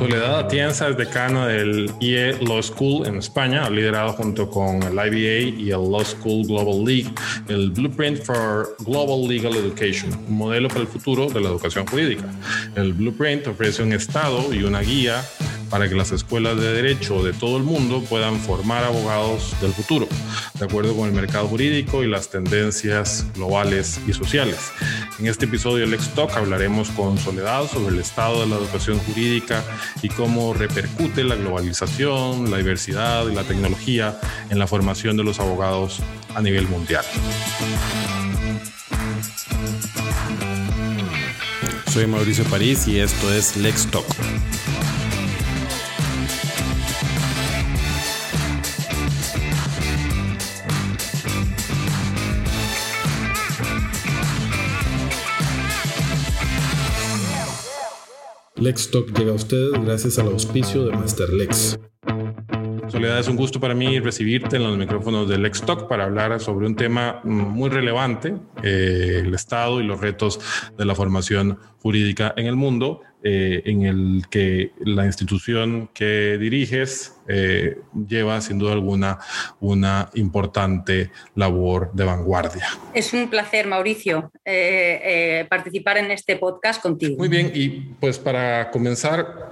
Soledad Atienza es decana del IE Law School en España, ha liderado junto con el IBA y el Law School Global League el Blueprint for Global Legal Education, un modelo para el futuro de la educación jurídica. El Blueprint ofrece un estado y una guía para que las escuelas de derecho de todo el mundo puedan formar abogados del futuro, de acuerdo con el mercado jurídico y las tendencias globales y sociales. En este episodio del Talk hablaremos con Soledad sobre el estado de la educación jurídica y cómo repercute la globalización, la diversidad y la tecnología en la formación de los abogados a nivel mundial. Soy Mauricio París y esto es Lex Talk. Lex Talk llega a ustedes gracias al auspicio de Master Lex. Soledad, es un gusto para mí recibirte en los micrófonos de Lex Talk para hablar sobre un tema muy relevante, eh, el estado y los retos de la formación jurídica en el mundo. Eh, en el que la institución que diriges eh, lleva sin duda alguna una importante labor de vanguardia. Es un placer, Mauricio, eh, participar en este podcast contigo. Muy bien, y pues para comenzar,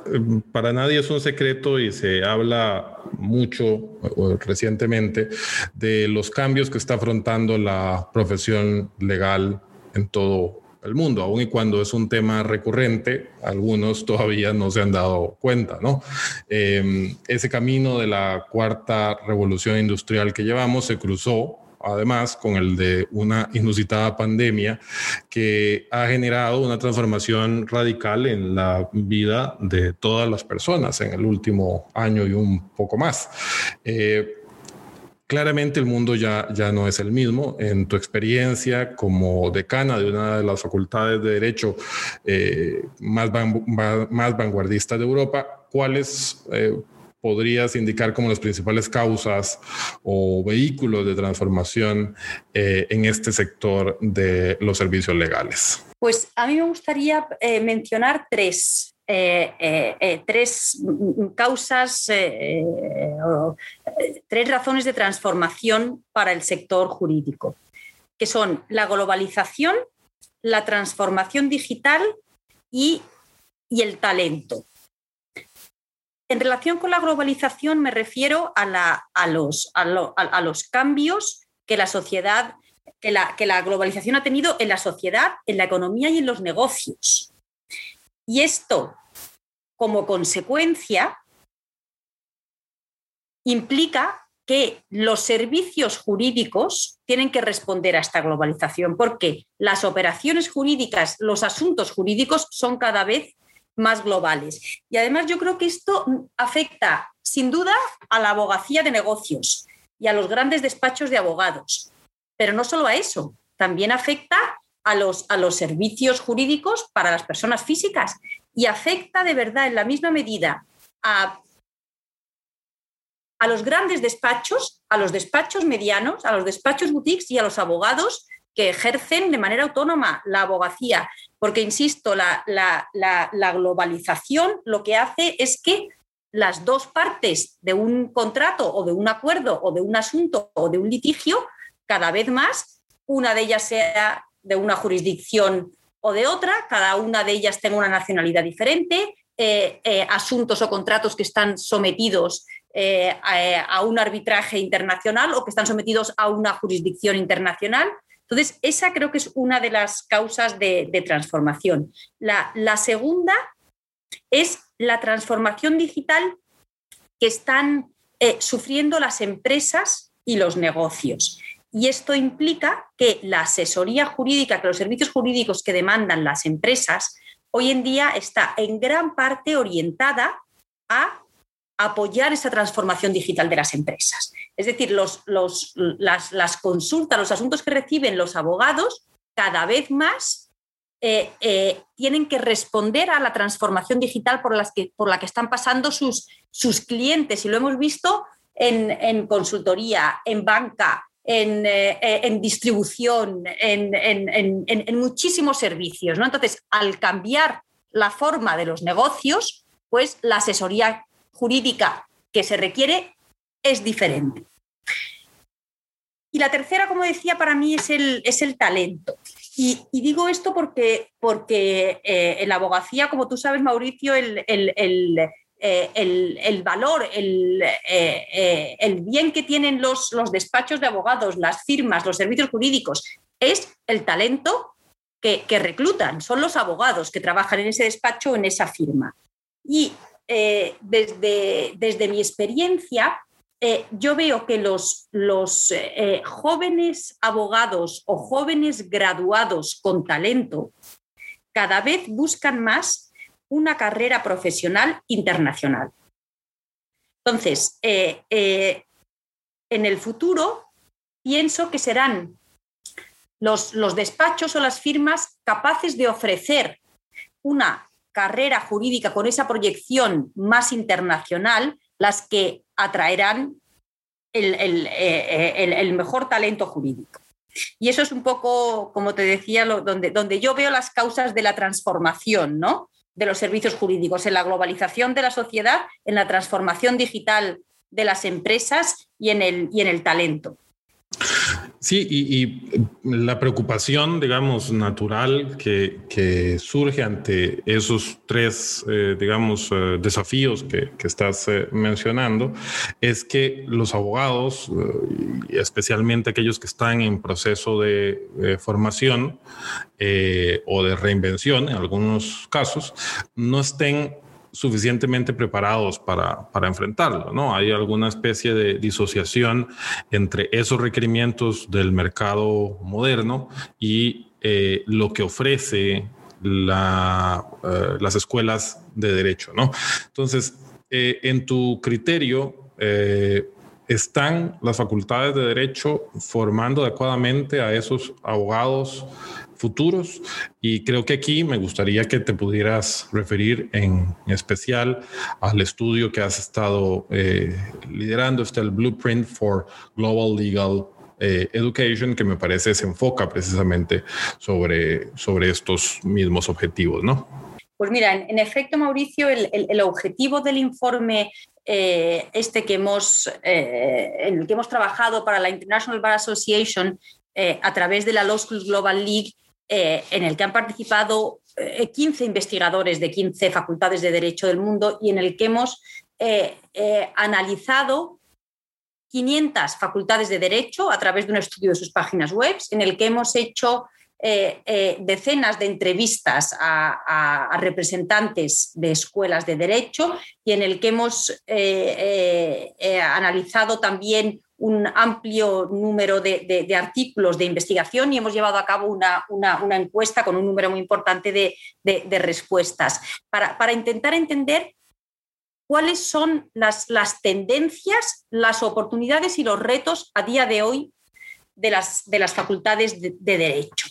para nadie es un secreto y se habla mucho recientemente de los cambios que está afrontando la profesión legal en todo mundo, aun y cuando es un tema recurrente, algunos todavía no se han dado cuenta, ¿no? Eh, ese camino de la cuarta revolución industrial que llevamos se cruzó además con el de una inusitada pandemia que ha generado una transformación radical en la vida de todas las personas en el último año y un poco más. Eh, Claramente el mundo ya, ya no es el mismo. En tu experiencia como decana de una de las facultades de Derecho eh, más, más vanguardistas de Europa, ¿cuáles eh, podrías indicar como las principales causas o vehículos de transformación eh, en este sector de los servicios legales? Pues a mí me gustaría mencionar tres. Eh, eh, eh, tres causas, tres razones de transformación para el sector jurídico, que son la globalización, la transformación digital y, el talento. En relación con la globalización me refiero a, los, a, los, cambios que la sociedad, que la, que la globalización ha tenido en la sociedad, en la economía y en los negocios. Y esto, como consecuencia, implica que los servicios jurídicos tienen que responder a esta globalización, porque las operaciones jurídicas, los asuntos jurídicos son cada vez más globales. Y además yo creo que esto afecta sin duda a la abogacía de negocios y a los grandes despachos de abogados, pero no solo a eso, también afecta a los, a los servicios jurídicos para las personas físicas y afecta de verdad en la misma medida a, a los grandes despachos, a los despachos medianos, a los despachos boutiques y a los abogados que ejercen de manera autónoma la abogacía. Porque, insisto, la, la, globalización lo que hace es que las dos partes de un contrato o de un acuerdo o de un asunto o de un litigio, cada vez más, una de ellas sea de una jurisdicción o de otra, cada una de ellas tenga una nacionalidad diferente, eh, eh, asuntos o contratos que están sometidos eh, a, un arbitraje internacional o que están sometidos a una jurisdicción internacional. Entonces, esa creo que es una de las causas de, transformación. La, la segunda es la transformación digital que están sufriendo las empresas y los negocios. Y esto implica que la asesoría jurídica, que los servicios jurídicos que demandan las empresas, hoy en día está en gran parte orientada a apoyar esa transformación digital de las empresas. Es decir, los, las, consultas, los asuntos que reciben los abogados, cada vez más eh, eh, tienen que responder a la transformación digital por, las que, por la que están pasando sus, sus clientes. Y lo hemos visto en, en consultoría, en banca, eh, en, distribución, en, muchísimos servicios. ¿no? Entonces, al cambiar la forma de los negocios, pues la asesoría jurídica que se requiere es diferente. Y la tercera, como decía, para mí es el, es el talento. Y, digo esto porque, porque eh, en la abogacía, como tú sabes, Mauricio, el, eh, valor, eh, el, bien que tienen los, los despachos de abogados, las firmas, los servicios jurídicos, es el talento que, reclutan, son los abogados que trabajan en ese despacho o en esa firma. Y desde, desde mi experiencia, eh, yo veo que los, los eh, jóvenes abogados o jóvenes graduados con talento cada vez buscan más una carrera profesional internacional. Entonces, eh, en el futuro pienso que serán los, los despachos o las firmas capaces de ofrecer una carrera jurídica con esa proyección más internacional las que atraerán eh, el, mejor talento jurídico. Y eso es un poco, como te decía, donde, donde yo veo las causas de la transformación ¿no? De los servicios jurídicos, en la globalización de la sociedad, en la transformación digital de las empresas y en el, y en el talento. Sí, y, la preocupación, digamos, natural que, surge ante esos tres, eh, digamos, eh, desafíos que, estás eh, mencionando es que los abogados, especialmente aquellos que están en proceso de formación o de reinvención, en algunos casos, no estén suficientemente preparados para, para, enfrentarlo, ¿no? Hay alguna especie de disociación entre esos requerimientos del mercado moderno y eh, lo que ofrece eh, las escuelas de derecho, ¿no? Entonces, eh, en tu criterio, ¿están las facultades de derecho formando adecuadamente a esos abogados futuros. Y creo que aquí me gustaría que te pudieras referir en especial al estudio que has estado eh, liderando, el Blueprint for Global Legal eh, Education, que me parece se enfoca precisamente sobre, sobre estos mismos objetivos, ¿no? Pues mira, en, efecto, Mauricio, el, objetivo del informe eh, este que hemos, en el que hemos trabajado para la International Bar Association a través de la Law School Global League eh, en el que han participado 15 eh, investigadores de 15 facultades de Derecho del mundo y en el que hemos eh, analizado 500 facultades de Derecho a través de un estudio de sus páginas web, en el que hemos hecho decenas de entrevistas a, representantes de escuelas de derecho y en el que hemos analizado también un amplio número de, artículos de investigación y hemos llevado a cabo una, encuesta con un número muy importante de, respuestas para, intentar entender cuáles son las, tendencias, las oportunidades y los retos a día de hoy de las, facultades de, Derecho.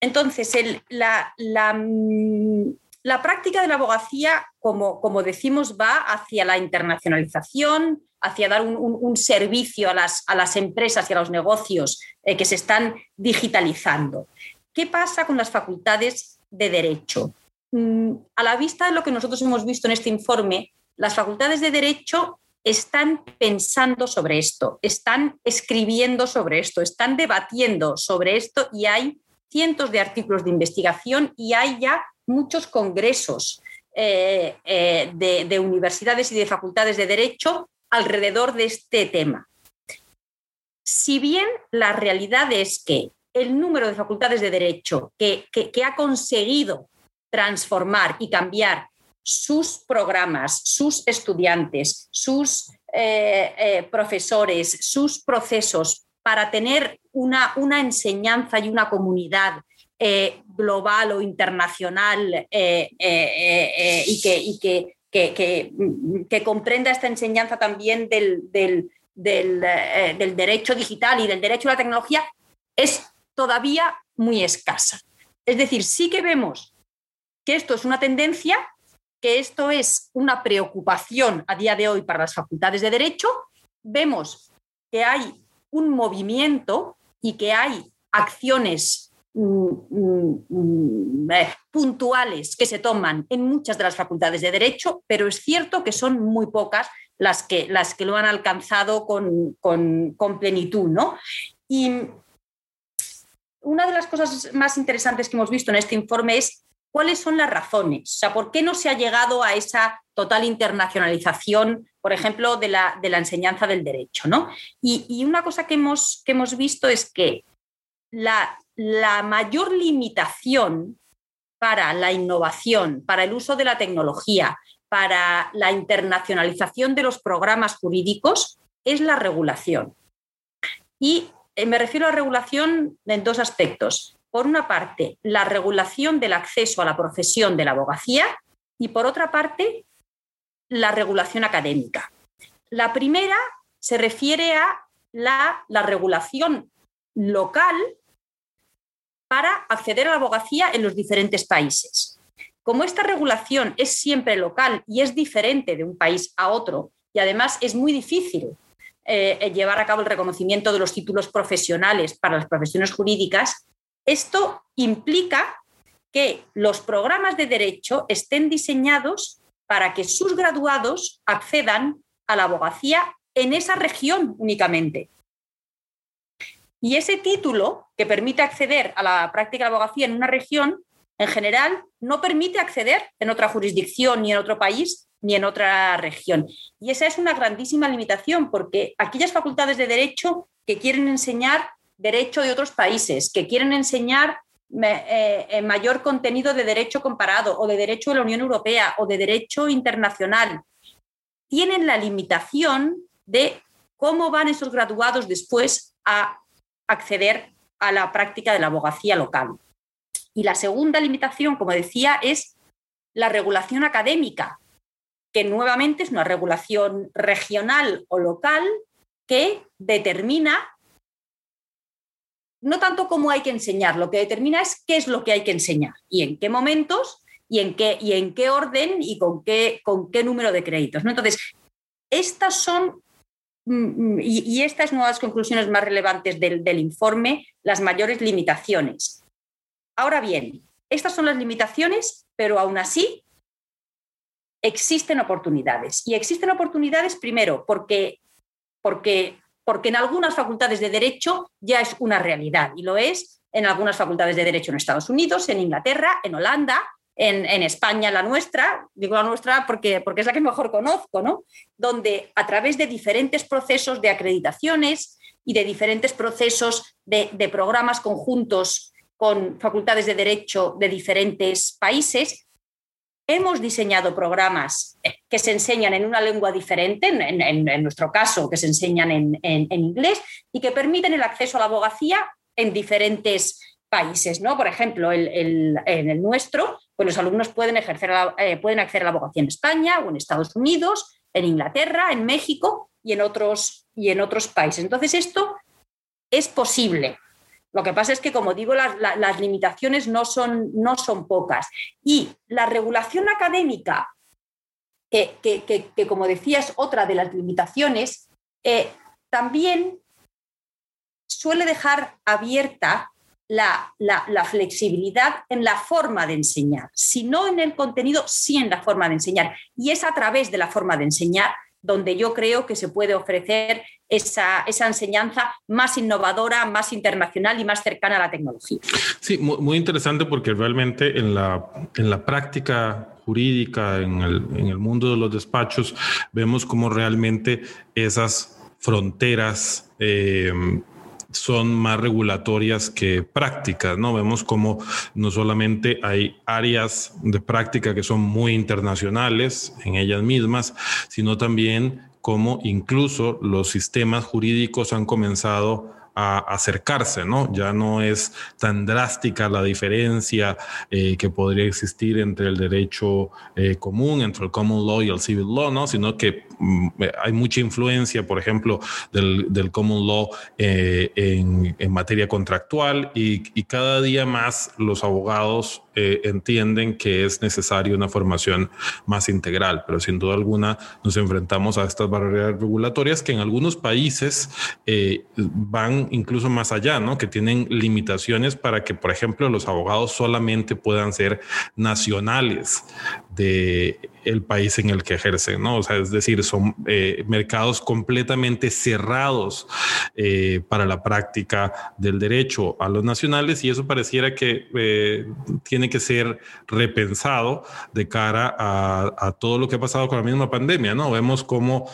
Entonces, la, práctica de la abogacía, como, como decimos, va hacia la internacionalización, hacia dar un, servicio a las, a las, empresas y a los negocios eh, que se están digitalizando. ¿Qué pasa con las facultades de derecho? Mm, a la vista de lo que nosotros hemos visto en este informe, las facultades de derecho están pensando sobre esto, están escribiendo sobre esto, están debatiendo sobre esto y hay cientos de artículos de investigación y hay ya muchos congresos eh, eh, de, universidades y de facultades de derecho alrededor de este tema. Si bien la realidad es que el número de facultades de derecho que, ha conseguido transformar y cambiar sus programas, sus estudiantes, sus eh, profesores, sus procesos para tener una, una enseñanza y una comunidad eh, global o internacional y que, comprenda esta enseñanza también del, eh, del, derecho digital y del derecho a la tecnología es todavía muy escasa. Es decir, sí que vemos que esto es una tendencia, que esto es una preocupación a día de hoy para las facultades de derecho, vemos que hay un movimiento y que hay acciones puntuales que se toman en muchas de las facultades de derecho, pero es cierto que son muy pocas las que, las que lo han alcanzado con, con plenitud. ¿no? Y una de las cosas más interesantes que hemos visto en este informe es cuáles son las razones, o sea, por qué no se ha llegado a esa total internacionalización, por ejemplo, de la, de la enseñanza del derecho. ¿no? Y, una cosa que hemos, que hemos visto es que la, la mayor limitación para la innovación, para el uso de la tecnología, para la internacionalización de los programas jurídicos es la regulación. Y eh, me refiero a regulación en dos aspectos. Por una parte, la regulación del acceso a la profesión de la abogacía y por otra parte, la regulación académica. La primera se refiere a la, la regulación local para acceder a la abogacía en los diferentes países. Como esta regulación es siempre local y es diferente de un país a otro, y además es muy difícil eh, llevar a cabo el reconocimiento de los títulos profesionales para las profesiones jurídicas, esto implica que los programas de derecho estén diseñados para que sus graduados accedan a la abogacía en esa región únicamente. Y ese título que permite acceder a la práctica de abogacía en una región, en general, no permite acceder en otra jurisdicción ni en otro país ni en otra región. Y esa es una grandísima limitación, porque aquellas facultades de derecho que quieren enseñar derecho de otros países, que quieren enseñar eh, mayor contenido de derecho comparado o de derecho de la Unión Europea o de derecho internacional, tienen la limitación de cómo van esos graduados después a acceder a la práctica de la abogacía local. Y la segunda limitación, como decía, es la regulación académica, que nuevamente es una regulación regional o local que determina no tanto cómo hay que enseñar, lo que determina es qué es lo que hay que enseñar y en qué momentos y en qué, y en qué orden y con qué, con qué número de créditos. ¿no? Entonces, estas son, mm, mm, y, estas nuevas conclusiones más relevantes del, del informe, las mayores limitaciones. Ahora bien, estas son las limitaciones, pero aún así existen oportunidades. Y existen oportunidades primero porque, porque, porque en algunas facultades de derecho ya es una realidad y lo es en algunas facultades de derecho en Estados Unidos, en Inglaterra, en Holanda, en, España, la nuestra, digo la nuestra porque, porque es la que mejor conozco, ¿no? donde a través de diferentes procesos de acreditaciones y de diferentes procesos de, programas conjuntos con facultades de derecho de diferentes países, hemos diseñado programas que se enseñan en una lengua diferente, en, nuestro caso, que se enseñan en, inglés y que permiten el acceso a la abogacía en diferentes países. ¿no? Por ejemplo, en el nuestro, pues los alumnos pueden, ejercer eh, pueden acceder a la abogacía en España o en Estados Unidos, en Inglaterra, en México y en otros, y en otros países. Entonces, esto es posible. Lo que pasa es que, como digo, las, limitaciones no son, no son, pocas. Y la regulación académica, que, como decía es otra de las limitaciones, eh, también suele dejar abierta la, la, flexibilidad en la forma de enseñar, si no en el contenido, sí en la forma de enseñar. Y es a través de la forma de enseñar donde yo creo que se puede ofrecer esa, enseñanza más innovadora, más internacional y más cercana a la tecnología. Sí, muy, interesante porque realmente en la, en la práctica jurídica, en el, en el mundo de los despachos, vemos cómo realmente esas fronteras eh, son más regulatorias que prácticas, ¿no? Vemos como no solamente hay áreas de práctica que son muy internacionales en ellas mismas, sino también como incluso los sistemas jurídicos han comenzado a acercarse, ¿no? Ya no es tan drástica la diferencia eh, que podría existir entre el derecho eh, común, entre el common law y el civil law, ¿no? Sino que hay mucha influencia, por ejemplo, del, common law eh, en, materia contractual y, cada día más los abogados entienden que es necesaria una formación más integral, pero sin duda alguna nos enfrentamos a estas barreras regulatorias que en algunos países van incluso más allá, ¿no? Que tienen limitaciones para que, por ejemplo, los abogados solamente puedan ser nacionales de el país en el que ejercen, ¿no? O sea, es decir, son eh, mercados completamente cerrados eh, para la práctica del derecho a los nacionales y eso pareciera que eh, tiene que ser repensado de cara a, a, todo lo que ha pasado con la misma pandemia, ¿no? Vemos cómo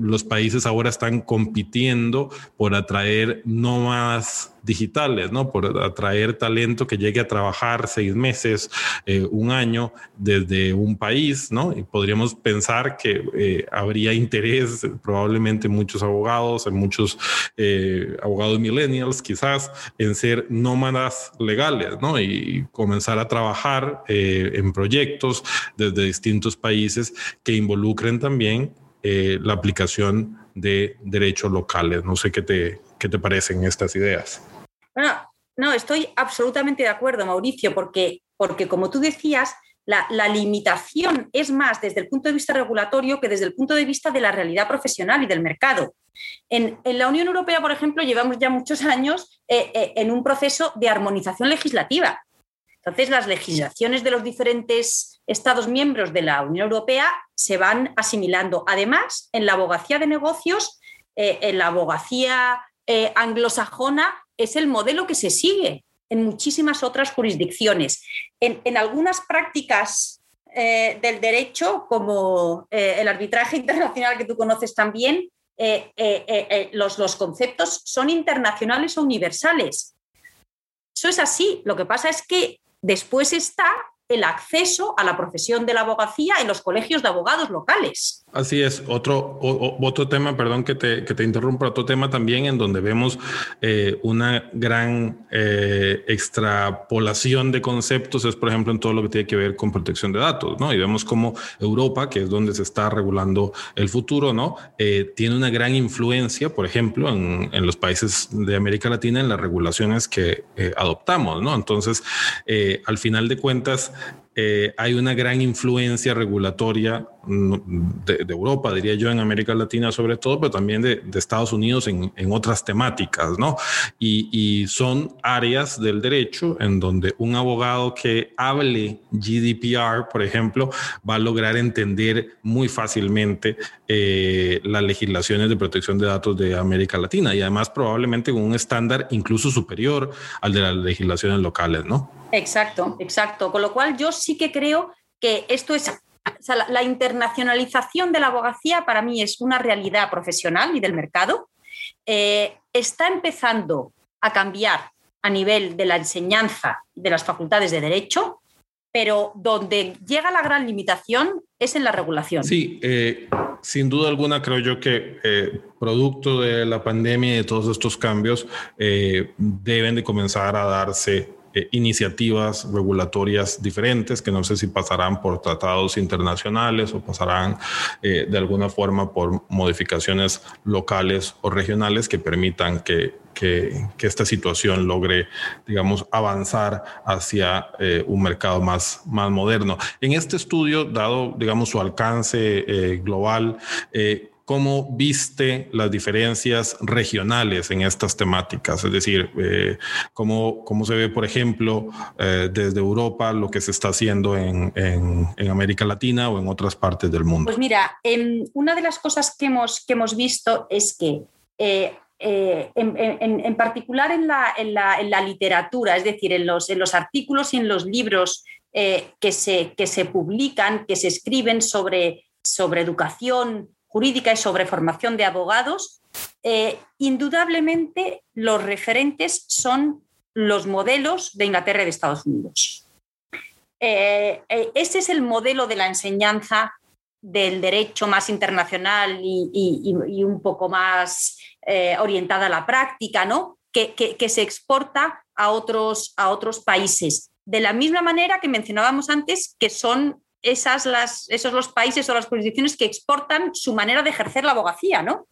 los países ahora están compitiendo por atraer no más digitales, ¿no? Por atraer talento que llegue a trabajar seis meses, eh, un año desde un país, ¿no? Y podríamos pensar que eh, habría interés, probablemente muchos abogados, en muchos eh, abogados millennials quizás, en ser nómadas legales, ¿no? Y comenzar a trabajar en proyectos desde distintos países que involucren también la aplicación de derechos locales. No sé qué te, qué te parecen estas ideas. Bueno, no, estoy absolutamente de acuerdo, Mauricio, porque, porque como tú decías, la, limitación es más desde el punto de vista regulatorio que desde el punto de vista de la realidad profesional y del mercado. En, la Unión Europea, por ejemplo, llevamos ya muchos años eh, eh, en un proceso de armonización legislativa. Entonces, las legislaciones de los diferentes Estados miembros de la Unión Europea se van asimilando. Además, en la abogacía de negocios, eh, en la abogacía anglosajona, es el modelo que se sigue en muchísimas otras jurisdicciones. En, algunas prácticas eh, del derecho, como eh, el arbitraje internacional que tú conoces también, eh, los, los conceptos son internacionales o universales. Eso es así. Lo que pasa es que después está el acceso a la profesión de la abogacía en los colegios de abogados locales. Así es, otro, otro tema, perdón que te, que te interrumpa, otro tema también en donde vemos eh, una gran eh, extrapolación de conceptos es, por ejemplo, en todo lo que tiene que ver con protección de datos, ¿no? Y vemos como Europa, que es donde se está regulando el futuro, ¿no? Eh, tiene una gran influencia, por ejemplo, en, en, los países de América Latina en las regulaciones que adoptamos, ¿no? Entonces, al final de cuentas, eh, hay una gran influencia regulatoria mm, de, Europa, diría yo, en América Latina sobre todo, pero también de, Estados Unidos en, otras temáticas, ¿no? Y, son áreas del derecho en donde un abogado que hable GDPR, por ejemplo, va a lograr entender muy fácilmente eh, las legislaciones de protección de datos de América Latina y además probablemente con un estándar incluso superior al de las legislaciones locales, ¿no? Exacto, exacto. Con lo cual yo sí que creo que esto es la, internacionalización de la abogacía para mí es una realidad profesional y del mercado. Eh, está empezando a cambiar a nivel de la enseñanza de las facultades de derecho, pero donde llega la gran limitación es en la regulación. Sí, eh, sin duda alguna creo yo que eh, producto de la pandemia y de todos estos cambios deben de comenzar a darse eh, iniciativas regulatorias diferentes que no sé si pasarán por tratados internacionales o pasarán eh, de alguna forma por modificaciones locales o regionales que permitan que, que, esta situación logre, digamos, avanzar hacia eh, un mercado más, más moderno. En este estudio, dado, digamos, su alcance global, ¿Cómo viste las diferencias regionales en estas temáticas? Es decir, eh, ¿cómo, ¿cómo, se ve, por ejemplo, eh, desde Europa lo que se está haciendo en, en, América Latina o en otras partes del mundo? Pues mira, una de las cosas que hemos, que hemos visto es que eh, en, en, particular en la, la, en la, literatura, es decir, en los, los artículos y en los libros que, se, que se publican, que se escriben sobre, sobre educación jurídica y sobre formación de abogados, eh, indudablemente los referentes son los modelos de Inglaterra y de Estados Unidos. Eh, eh, ese es el modelo de la enseñanza del derecho más internacional y, un poco más orientada a la práctica, ¿no? Que, que, se exporta a otros, a otros países. De la misma manera que mencionábamos antes, que son esas las, esos los países o las jurisdicciones que exportan su manera de ejercer la abogacía, ¿no?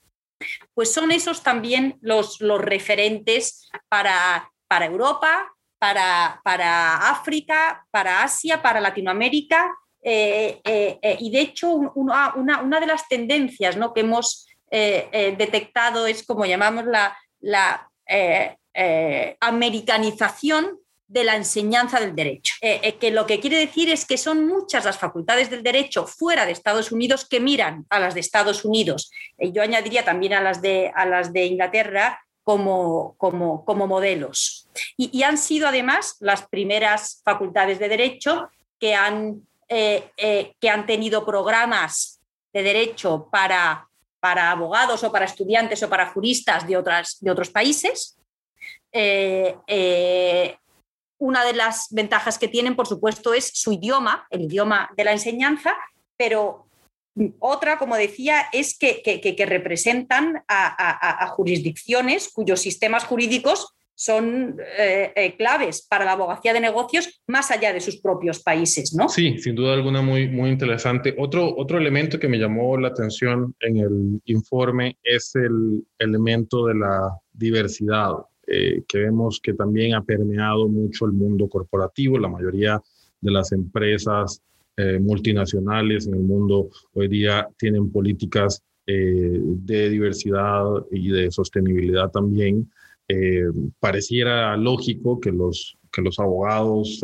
Pues son esos también los, referentes para, para Europa, para, para, África, para Asia, para Latinoamérica. Eh, eh, eh, y de hecho, una, una, de las tendencias ¿no? que hemos detectado es como llamamos la, la americanización de la enseñanza del derecho, que lo que quiere decir es que son muchas las facultades del derecho fuera de Estados Unidos que miran a las de Estados Unidos. yo añadiría también a las de, a las de Inglaterra como, como, como modelos. Y, han sido además las primeras facultades de derecho que han, eh, eh, que han tenido programas de derecho para, para abogados o para estudiantes o para juristas de, otras, de otros países. Eh, una de las ventajas que tienen, por supuesto, es su idioma, el idioma de la enseñanza, pero otra, como decía, es que, representan a, jurisdicciones cuyos sistemas jurídicos son eh, eh, claves para la abogacía de negocios más allá de sus propios países, ¿no? Sí, sin duda alguna muy, muy interesante. Otro, otro elemento que me llamó la atención en el informe es el elemento de la diversidad, eh, que vemos que también ha permeado mucho el mundo corporativo. La mayoría de las empresas eh, multinacionales en el mundo hoy día tienen políticas eh, de diversidad y de sostenibilidad también. Pareciera lógico que los, que los abogados,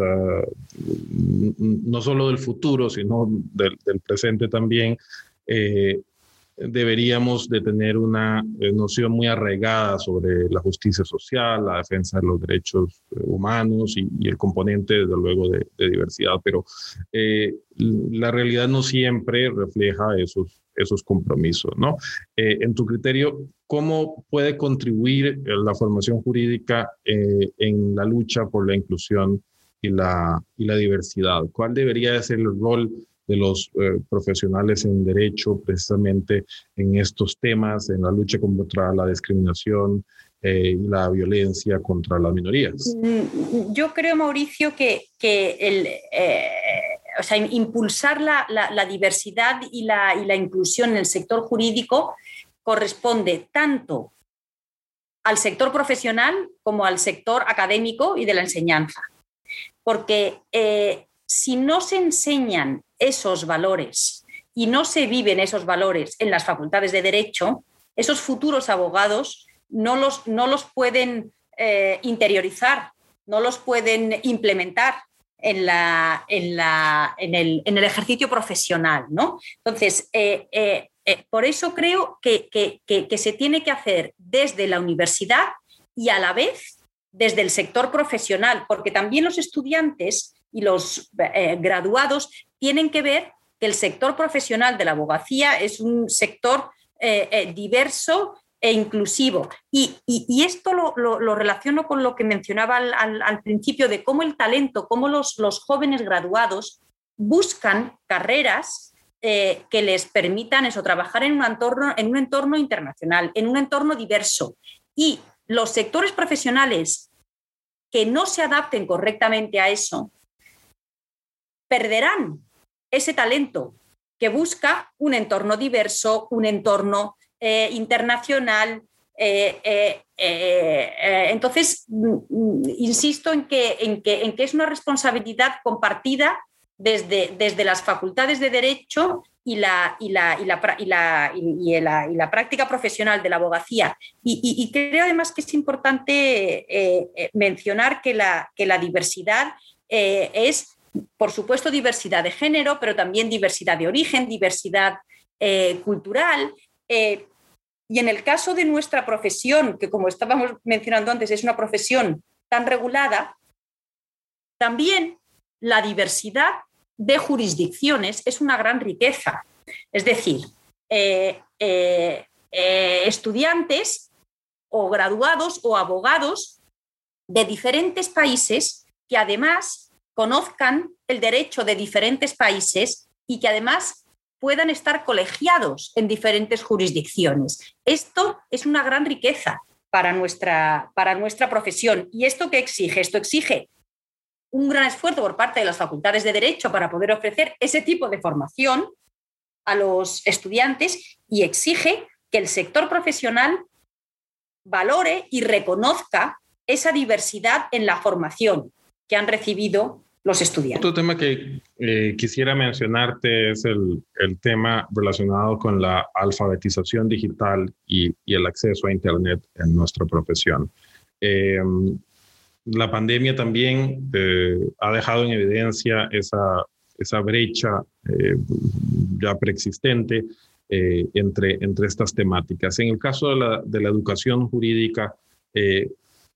no solo del futuro, sino del presente también, deberíamos de tener una eh, noción muy arraigada sobre la justicia social, la defensa de los derechos eh, humanos y, el componente, desde luego, de, diversidad, pero eh, la realidad no siempre refleja esos, esos compromisos, ¿no? en tu criterio, ¿cómo puede contribuir la formación jurídica en la lucha por la inclusión y la, y la diversidad? ¿Cuál debería ser el rol de los eh, profesionales en derecho precisamente en estos temas, en la lucha contra la discriminación eh, y la violencia contra las minorías. Mm, yo creo, Mauricio, que, que el, eh, o sea, impulsar la, la, diversidad y la, y la inclusión en el sector jurídico corresponde tanto al sector profesional como al sector académico y de la enseñanza. Porque si no se enseñan esos valores y no se viven esos valores en las facultades de derecho, esos futuros abogados no los, no los pueden eh, interiorizar, no los pueden implementar en, la, en, la, en, el, en el, ejercicio profesional. ¿no? Entonces, eh, eh, por eso creo que, que se tiene que hacer desde la universidad y a la vez desde el sector profesional, porque también los estudiantes y los eh, graduados tienen que ver que el sector profesional de la abogacía es un sector eh, eh, diverso e inclusivo. Y, esto lo, relaciono con lo que mencionaba al, principio de cómo el talento, cómo los, los jóvenes graduados buscan carreras que les permitan eso, trabajar en un, entorno, en un entorno internacional, en un entorno diverso. Y los sectores profesionales que no se adapten correctamente a eso, perderán ese talento que busca un entorno diverso, un entorno eh, internacional. Eh, eh, entonces, insisto en que, es una responsabilidad compartida desde, las facultades de Derecho y la, práctica profesional de la abogacía. Y, creo además que es importante mencionar que la, que la diversidad es por supuesto, diversidad de género, pero también diversidad de origen, diversidad eh, cultural. Eh, y en el caso de nuestra profesión, que como estábamos mencionando antes, es una profesión tan regulada, también la diversidad de jurisdicciones es una gran riqueza. Es decir, eh, estudiantes o graduados o abogados de diferentes países que además conozcan el derecho de diferentes países y que además puedan estar colegiados en diferentes jurisdicciones. Esto es una gran riqueza para nuestra, para nuestra profesión. ¿Y esto qué exige? Esto exige un gran esfuerzo por parte de las facultades de Derecho para poder ofrecer ese tipo de formación a los estudiantes y exige que el sector profesional valore y reconozca esa diversidad en la formación que han recibido los estudiantes. Otro tema que eh, quisiera mencionarte es el, el, tema relacionado con la alfabetización digital y, el acceso a Internet en nuestra profesión. la pandemia también ha dejado en evidencia esa, esa brecha ya preexistente entre, entre estas temáticas. En el caso de la, de la educación jurídica,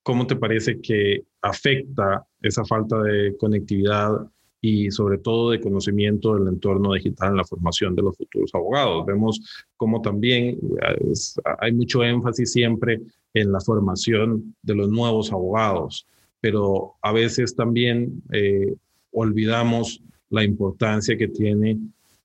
¿cómo te parece que afecta esa falta de conectividad y sobre todo de conocimiento del entorno digital en la formación de los futuros abogados? Vemos cómo también hay mucho énfasis siempre en la formación de los nuevos abogados, pero a veces también eh, olvidamos la importancia que tiene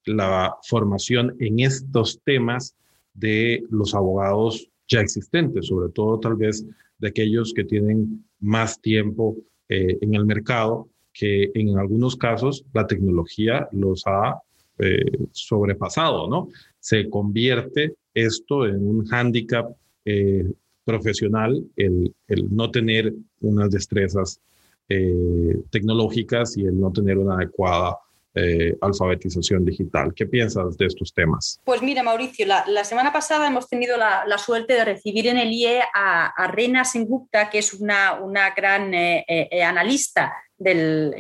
la formación en estos temas de los abogados ya existentes, sobre todo tal vez de aquellos que tienen más tiempo eh, en el mercado, que en algunos casos la tecnología los ha eh, sobrepasado, ¿no? Se convierte esto en un hándicap eh, profesional, el, el, no tener unas destrezas tecnológicas y el no tener una adecuada eh, alfabetización digital. ¿Qué piensas de estos temas? Pues mira, Mauricio, la, semana pasada hemos tenido la, suerte de recibir en el IE a, Rena Sengupta, que es una, una gran eh, eh, analista del,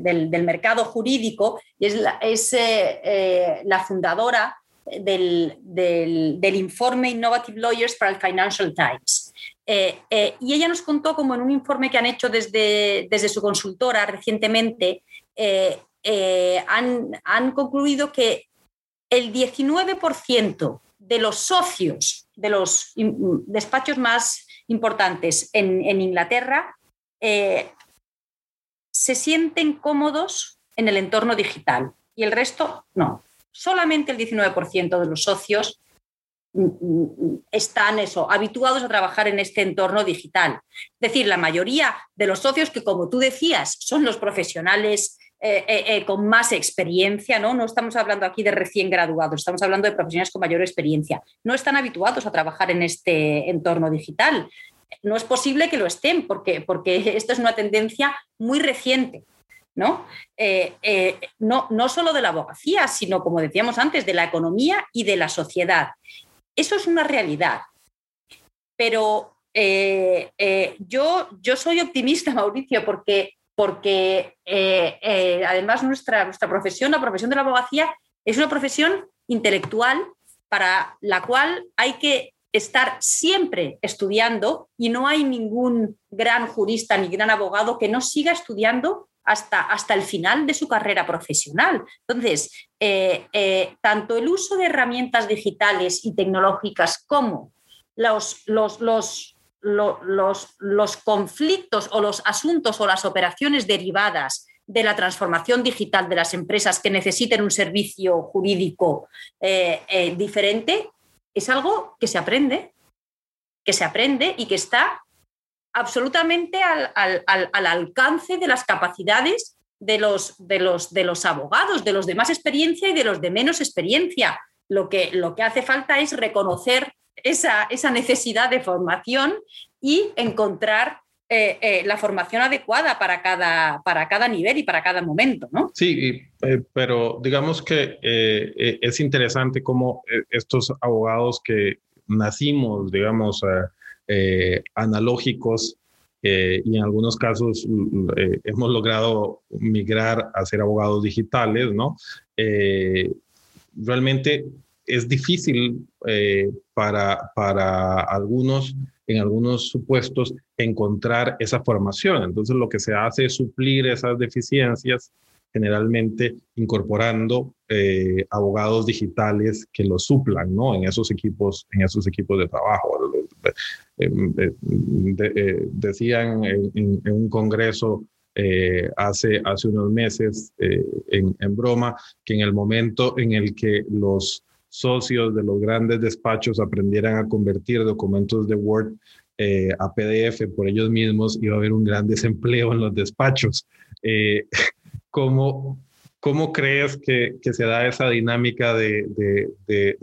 del, mercado jurídico y es la, es, la fundadora del, del, informe Innovative Lawyers para el Financial Times. y ella nos contó como en un informe que han hecho desde, desde su consultora recientemente, eh, eh, han, concluido que el 19% de los socios de los despachos más importantes en, Inglaterra eh, se sienten cómodos en el entorno digital y el resto no. Solamente el 19% de los socios mm, mm, están eso, habituados a trabajar en este entorno digital. Es decir, la mayoría de los socios que, como tú decías, son los profesionales eh, eh, eh, con más experiencia, ¿no? No estamos hablando aquí de recién graduados, estamos hablando de profesionales con mayor experiencia. No están habituados a trabajar en este entorno digital. No es posible que lo estén, porque, porque esto es una tendencia muy reciente. ¿no? no, no solo de la abogacía, sino, como decíamos antes, de la economía y de la sociedad. Eso es una realidad. Pero yo, yo soy optimista, Mauricio, porque porque eh, eh, además nuestra, nuestra profesión, la profesión de la abogacía, es una profesión intelectual para la cual hay que estar siempre estudiando y no hay ningún gran jurista ni gran abogado que no siga estudiando hasta, hasta el final de su carrera profesional. Entonces, eh, tanto el uso de herramientas digitales y tecnológicas como los, los, los los, conflictos o los asuntos o las operaciones derivadas de la transformación digital de las empresas que necesiten un servicio jurídico eh, eh, diferente, es algo que se aprende, que se aprende y que está absolutamente al, alcance de las capacidades de los, de, los, de los, abogados, de los de más experiencia y de los de menos experiencia. Lo que, lo que hace falta es reconocer esa, necesidad de formación y encontrar eh, eh, la formación adecuada para cada, para cada nivel y para cada momento, ¿no? Sí, eh, pero digamos que es interesante cómo estos abogados que nacimos, digamos, analógicos, y en algunos casos hemos logrado migrar a ser abogados digitales, ¿no? realmente es difícil para, para algunos, en algunos supuestos, encontrar esa formación. Entonces lo que se hace es suplir esas deficiencias, generalmente incorporando eh, abogados digitales que los suplan ¿no? en, esos equipos, en esos equipos de trabajo. Eh, decían en, un congreso hace, hace unos meses en, en, broma que en el momento en el que los socios de los grandes despachos aprendieran a convertir documentos de Word eh, a PDF por ellos mismos, iba a haber un gran desempleo en los despachos. Eh, ¿cómo, ¿Cómo crees que, se da esa dinámica de,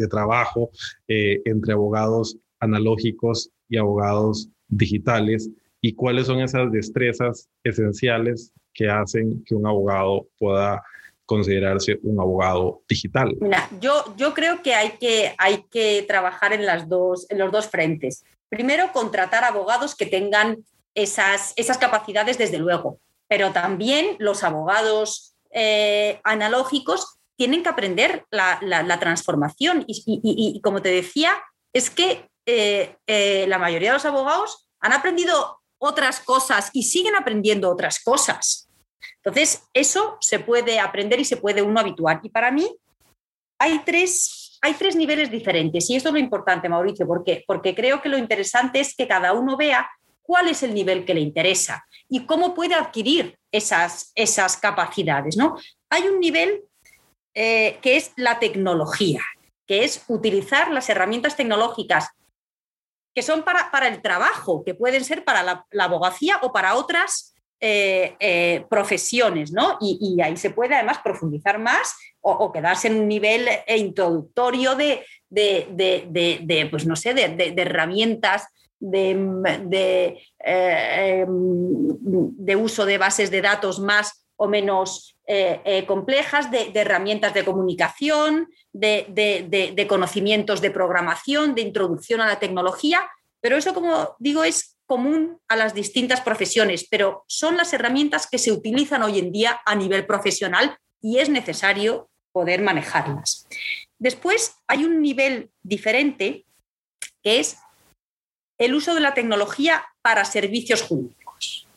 trabajo eh, entre abogados analógicos y abogados digitales? ¿Y cuáles son esas destrezas esenciales que hacen que un abogado pueda considerarse un abogado digital? Mira, yo, yo creo que hay, que hay que trabajar en, las dos, en los dos frentes. Primero, contratar abogados que tengan esas, esas capacidades, desde luego, pero también los abogados eh, analógicos tienen que aprender la, transformación. Y, como te decía, es que eh, eh, la mayoría de los abogados han aprendido otras cosas y siguen aprendiendo otras cosas. Entonces, eso se puede aprender y se puede uno habituar. Y para mí hay tres, hay tres niveles diferentes. Y esto es lo importante, Mauricio, porque, porque creo que lo interesante es que cada uno vea cuál es el nivel que le interesa y cómo puede adquirir esas, esas capacidades. ¿no? Hay un nivel eh, que es la tecnología, que es utilizar las herramientas tecnológicas que son para, para el trabajo, que pueden ser para la, abogacía o para otras eh, eh, profesiones, ¿no? Y, ahí se puede además profundizar más o, quedarse en un nivel introductorio de, de, pues no sé, de, herramientas de, de, uso de bases de datos más o menos eh, eh, complejas, de, herramientas de comunicación, de, conocimientos de programación, de introducción a la tecnología, pero eso, como digo, es común a las distintas profesiones, pero son las herramientas que se utilizan hoy en día a nivel profesional y es necesario poder manejarlas. Después hay un nivel diferente que es el uso de la tecnología para servicios jurídicos.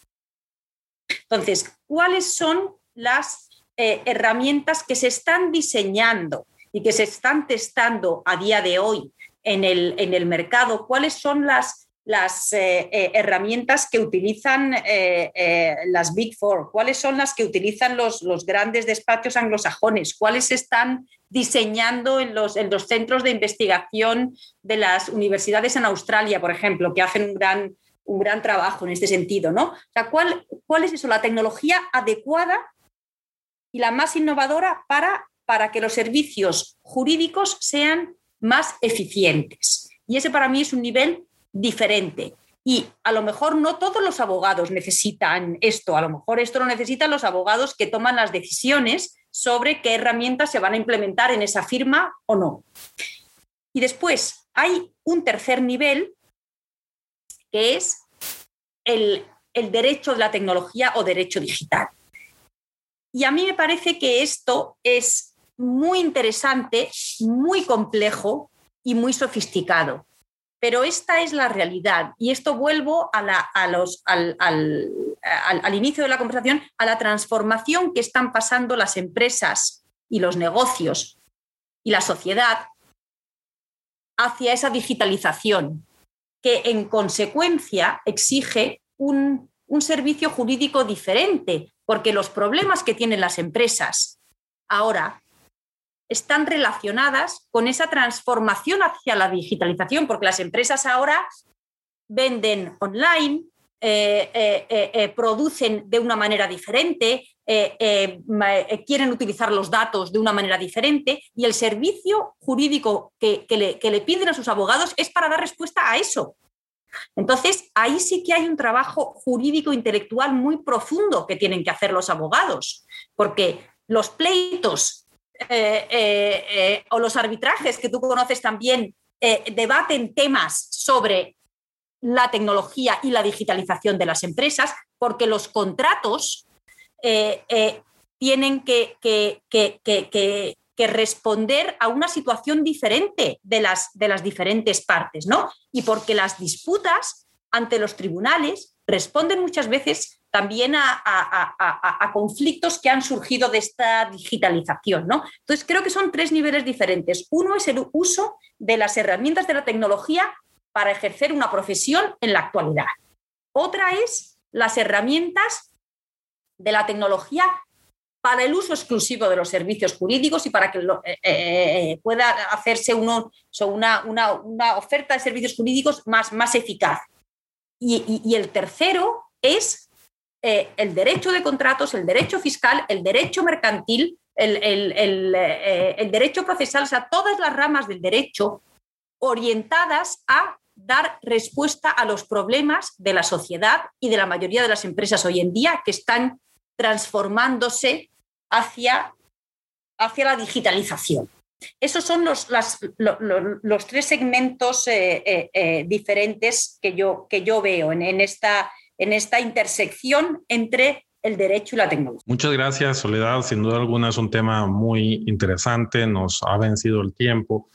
Entonces, ¿cuáles son las eh, herramientas que se están diseñando y que se están testando a día de hoy en el, en el mercado? ¿Cuáles son las, las eh, eh, herramientas que utilizan las Big Four? ¿Cuáles son las que utilizan los, los grandes despachos anglosajones? ¿Cuáles están diseñando en los, en los centros de investigación de las universidades en Australia, por ejemplo, que hacen un gran, un gran trabajo en este sentido, ¿no? O sea, ¿cuál, ¿cuál es eso? La tecnología adecuada y la más innovadora para, para que los servicios jurídicos sean más eficientes. Y ese para mí es un nivel diferente. Y a lo mejor no todos los abogados necesitan esto, a lo mejor esto lo necesitan los abogados que toman las decisiones sobre qué herramientas se van a implementar en esa firma o no. Y después hay un tercer nivel que es el, el derecho de la tecnología o derecho digital. Y a mí me parece que esto es muy interesante, muy complejo y muy sofisticado. Pero esta es la realidad. Y esto vuelvo a, los, al, al, inicio de la conversación, a la transformación que están pasando las empresas y los negocios y la sociedad hacia esa digitalización, que en consecuencia exige un un servicio jurídico diferente, porque los problemas que tienen las empresas ahora están relacionadas con esa transformación hacia la digitalización, porque las empresas ahora venden online, eh, eh, eh, producen de una manera diferente, quieren utilizar los datos de una manera diferente y el servicio jurídico que, le, que le piden a sus abogados es para dar respuesta a eso. Entonces, ahí sí que hay un trabajo jurídico intelectual muy profundo que tienen que hacer los abogados, porque los pleitos eh, eh, eh, o los arbitrajes que tú conoces también debaten temas sobre la tecnología y la digitalización de las empresas, porque los contratos tienen que, que responder a una situación diferente de las, de las diferentes partes, ¿no? Y porque las disputas ante los tribunales responden muchas veces también a, conflictos que han surgido de esta digitalización. ¿no? Entonces, creo que son tres niveles diferentes. Uno es el uso de las herramientas de la tecnología para ejercer una profesión en la actualidad. Otra es las herramientas de la tecnología para el uso exclusivo de los servicios jurídicos y para que eh, eh, pueda hacerse una, una, oferta de servicios jurídicos más, más eficaz. Y, el tercero es eh, el derecho de contratos, el derecho fiscal, el derecho mercantil, el, el, derecho procesal, o sea, todas las ramas del derecho orientadas a dar respuesta a los problemas de la sociedad y de la mayoría de las empresas hoy en día que están transformándose hacia, hacia la digitalización. Esos son los, los tres segmentos eh, eh, diferentes que yo, que yo veo en, en, esta, en esta intersección entre el derecho y la tecnología. Muchas gracias, Soledad. Sin duda alguna es un tema muy interesante, nos ha vencido el tiempo.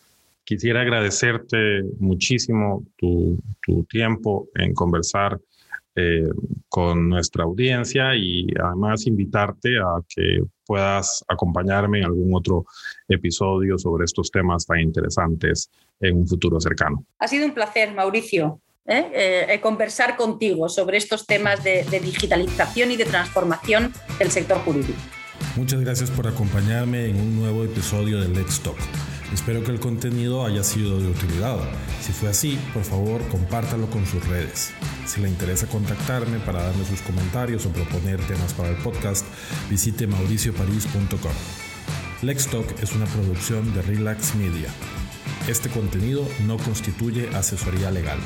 Quisiera agradecerte muchísimo tu, tu tiempo en conversar eh, con nuestra audiencia y además invitarte a que puedas acompañarme en algún otro episodio sobre estos temas tan interesantes en un futuro cercano. Ha sido un placer, Mauricio. ¿Eh? Eh, conversar contigo sobre estos temas de, de digitalización y de transformación del sector jurídico. Muchas gracias por acompañarme en un nuevo episodio de Let's Talk. Espero que el contenido haya sido de utilidad. Si fue así, por favor, compártalo con sus redes. Si le interesa contactarme para darme sus comentarios o proponer temas para el podcast, visite mauricioparis.com. Let's Talk es una producción de Relax Media. Este contenido no constituye asesoría legal.